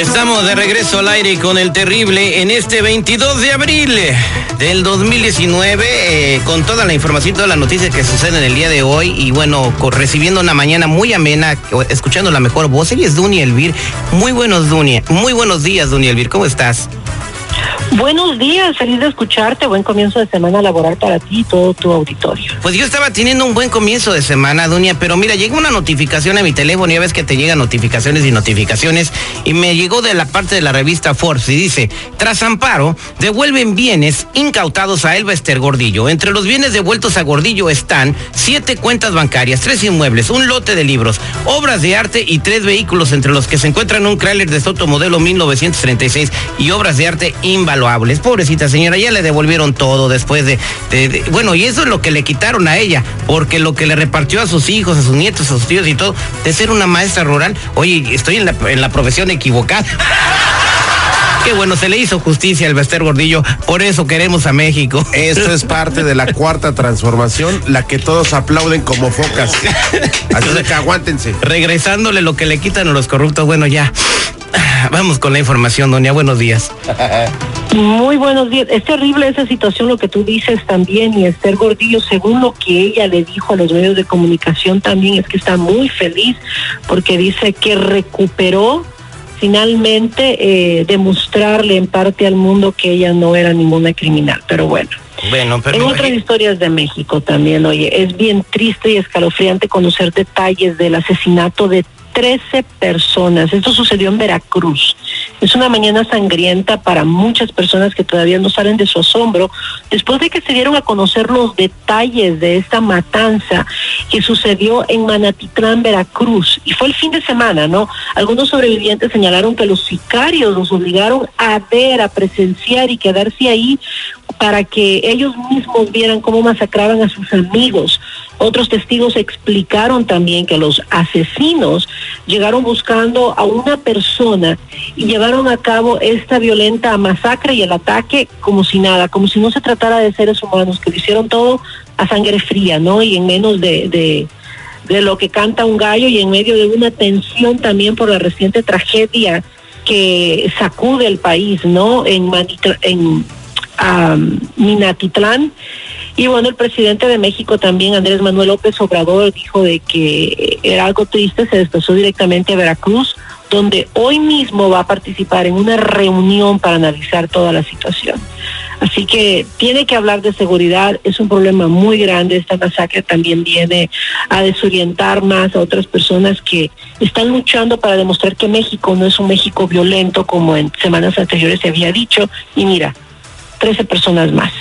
Estamos de regreso al aire con el terrible en este 22 de abril del 2019 eh, con toda la información, todas las noticias que suceden el día de hoy y bueno, recibiendo una mañana muy amena, escuchando la mejor voz. Ella es Dunia Elvir. Muy buenos, Dunia. Muy buenos días, Dunia Elvir. ¿Cómo estás? Buenos días, feliz de escucharte. Buen comienzo de semana laboral para ti y todo tu auditorio. Pues yo estaba teniendo un buen comienzo de semana, Dunia, pero mira, llegó una notificación a mi teléfono, ya ves que te llegan notificaciones y notificaciones, y me llegó de la parte de la revista Forbes y dice, tras amparo, devuelven bienes incautados a Elba Gordillo. Entre los bienes devueltos a Gordillo están siete cuentas bancarias, tres inmuebles, un lote de libros, obras de arte y tres vehículos, entre los que se encuentran un Chrysler de Soto modelo 1936 y obras de arte invaluables Pobrecita señora, ya le devolvieron todo después de, Bueno, y eso es lo que le quitaron a ella, porque lo que le repartió a sus hijos, a sus nietos, a sus tíos y todo, de ser una maestra rural, oye, estoy en la, en la profesión equivocada. Qué bueno, se le hizo justicia al Bester Gordillo, por eso queremos a México. Esto es parte de la cuarta transformación, la que todos aplauden como focas. Así que aguántense. Regresándole lo que le quitan a los corruptos, bueno, ya. Vamos con la información, doña. Buenos días. Muy buenos días. Es terrible esa situación, lo que tú dices también, y Esther Gordillo, según lo que ella le dijo a los medios de comunicación también, es que está muy feliz porque dice que recuperó finalmente eh, demostrarle en parte al mundo que ella no era ninguna criminal. Pero bueno. Bueno, pero en otras historias de México también, oye, es bien triste y escalofriante conocer detalles del asesinato de 13 personas. Esto sucedió en Veracruz. Es una mañana sangrienta para muchas personas que todavía no salen de su asombro después de que se dieron a conocer los detalles de esta matanza que sucedió en Manatitlán, Veracruz. Y fue el fin de semana, ¿no? Algunos sobrevivientes señalaron que los sicarios los obligaron a ver, a presenciar y quedarse ahí para que ellos mismos vieran cómo masacraban a sus amigos. Otros testigos explicaron también que los asesinos llegaron buscando a una persona y llevaron a cabo esta violenta masacre y el ataque como si nada, como si no se tratara de seres humanos, que lo hicieron todo a sangre fría, ¿no? Y en menos de, de, lo que canta un gallo y en medio de una tensión también por la reciente tragedia que sacude el país, ¿no? En, en Minatitlán. Y bueno, el presidente de México también, Andrés Manuel López Obrador, dijo de que era algo triste, se desplazó directamente a Veracruz, donde hoy mismo va a participar en una reunión para analizar toda la situación. Así que tiene que hablar de seguridad, es un problema muy grande, esta masacre también viene a desorientar más a otras personas que están luchando para demostrar que México no es un México violento como en semanas anteriores se había dicho, y mira, 13 personas más.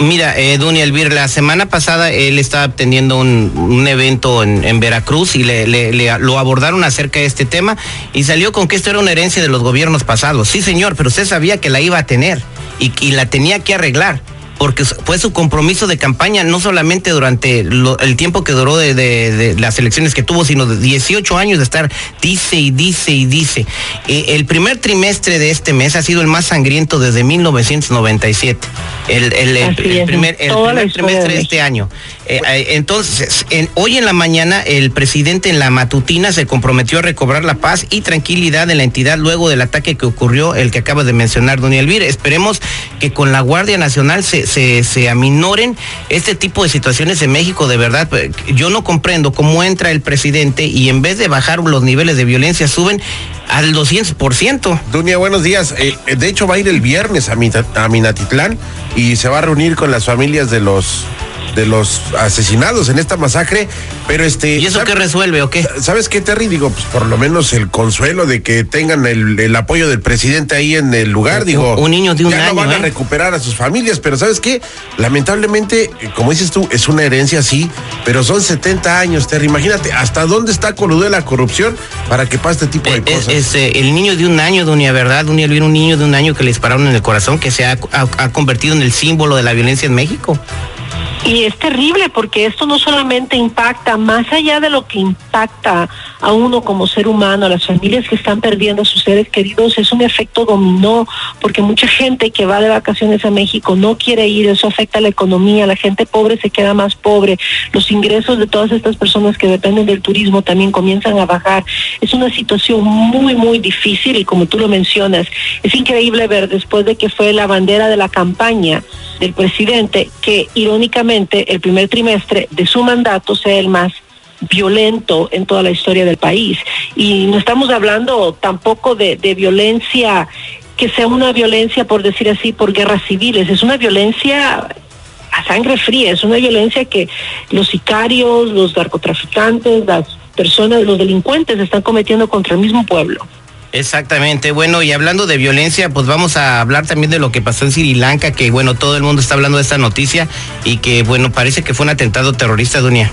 Mira, eh, Dunia Elvir, la semana pasada él estaba teniendo un, evento en, Veracruz y le, lo abordaron acerca de este tema y salió con que esto era una herencia de los gobiernos pasados. Sí, señor, pero usted sabía que la iba a tener y, y la tenía que arreglar porque fue su compromiso de campaña, no solamente durante el tiempo que duró de, las elecciones que tuvo, sino de 18 años de estar, dice y dice y dice. Eh, el primer trimestre de este mes ha sido el más sangriento desde 1997, el, el, primer, trimestre de este año. Eh, eh, entonces, hoy en la mañana el presidente en la matutina se comprometió a recobrar la paz y tranquilidad en la entidad luego del ataque que ocurrió, el que acaba de mencionar Don Elvira. Esperemos que con la Guardia Nacional se, se, se aminoren este tipo de situaciones en México. De verdad, pues, yo no comprendo cómo entra el presidente y en vez de bajar los niveles de violencia suben al 200%. Dunia, buenos días. Eh, de hecho, va a ir el viernes a Minatitlán y se va a reunir con las familias de los de los asesinados en esta masacre, pero este... ¿Y eso qué resuelve o qué? ¿Sabes qué, Terry? Digo, pues por lo menos el consuelo de que tengan el, apoyo del presidente ahí en el lugar, digo... Un niño de un ya no van a ¿eh? recuperar a sus familias, pero ¿sabes qué? Lamentablemente, como dices tú, es una herencia, sí, pero son 70 años, Terry. Imagínate, ¿hasta dónde está coludo la corrupción para que pase este tipo de eh, cosas? Es, eh, el niño de un año, doña Verdad, Elvira, un niño de un año que le dispararon en el corazón, que se ha convertido en el símbolo de la violencia en México. Y es terrible porque esto no solamente impacta, más allá de lo que impacta a uno como ser humano, a las familias que están perdiendo a sus seres queridos, es un efecto dominó, porque mucha gente que va de vacaciones a México no quiere ir, eso afecta a la economía, la gente pobre se queda más pobre, los ingresos de todas estas personas que dependen del turismo también comienzan a bajar. Es una situación muy, muy difícil y como tú lo mencionas, es increíble ver después de que fue la bandera de la campaña del presidente que irónicamente el primer trimestre de su mandato sea el más violento en toda la historia del país. Y no estamos hablando tampoco de, de violencia que sea una violencia, por decir así, por guerras civiles, es una violencia a sangre fría, es una violencia que los sicarios, los narcotraficantes, las personas, los delincuentes están cometiendo contra el mismo pueblo. Exactamente, bueno, y hablando de violencia, pues vamos a hablar también de lo que pasó en Sri Lanka, que bueno, todo el mundo está hablando de esta noticia y que bueno, parece que fue un atentado terrorista, Dunia.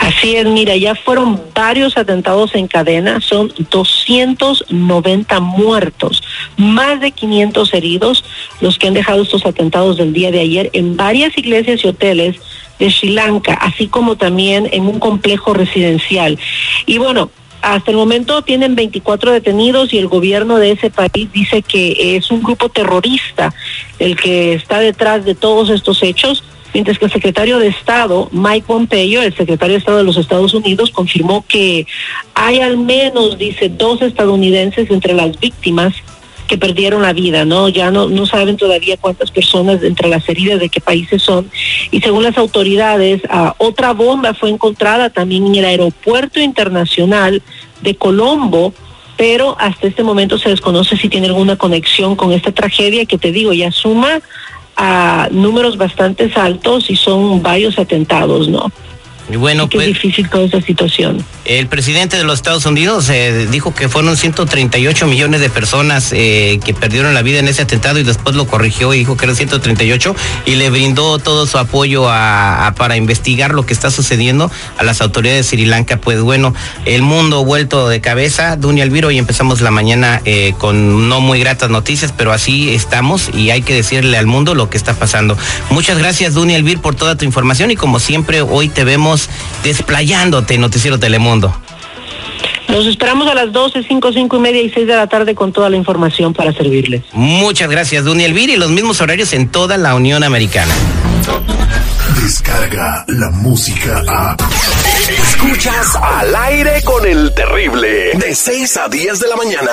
Así es, mira, ya fueron varios atentados en cadena, son 290 muertos, más de 500 heridos, los que han dejado estos atentados del día de ayer en varias iglesias y hoteles de Sri Lanka, así como también en un complejo residencial. Y bueno, hasta el momento tienen 24 detenidos y el gobierno de ese país dice que es un grupo terrorista el que está detrás de todos estos hechos, mientras que el secretario de Estado, Mike Pompeo, el secretario de Estado de los Estados Unidos, confirmó que hay al menos, dice, dos estadounidenses entre las víctimas que perdieron la vida, ¿no? Ya no, saben todavía cuántas personas entre las heridas de qué países son. Y según las autoridades, uh, otra bomba fue encontrada también en el aeropuerto internacional de Colombo, pero hasta este momento se desconoce si tiene alguna conexión con esta tragedia que te digo, ya suma a números bastante altos y son varios atentados, ¿no? Bueno, Qué pues, difícil toda esta situación. El presidente de los Estados Unidos eh, dijo que fueron 138 millones de personas eh, que perdieron la vida en ese atentado y después lo corrigió y dijo que eran 138 y le brindó todo su apoyo a, a, para investigar lo que está sucediendo a las autoridades de Sri Lanka. Pues bueno, el mundo vuelto de cabeza, Dunia Elviro, y empezamos la mañana eh, con no muy gratas noticias, pero así estamos y hay que decirle al mundo lo que está pasando. Muchas gracias, Dunia Elvir, por toda tu información y como siempre, hoy te vemos desplayándote en Noticiero Telemundo. Los esperamos a las 12, 5, 5 y media y 6 de la tarde con toda la información para servirles. Muchas gracias, Duny Elvira, y los mismos horarios en toda la Unión Americana. Descarga la música a. Escuchas al aire con el terrible. De 6 a 10 de la mañana.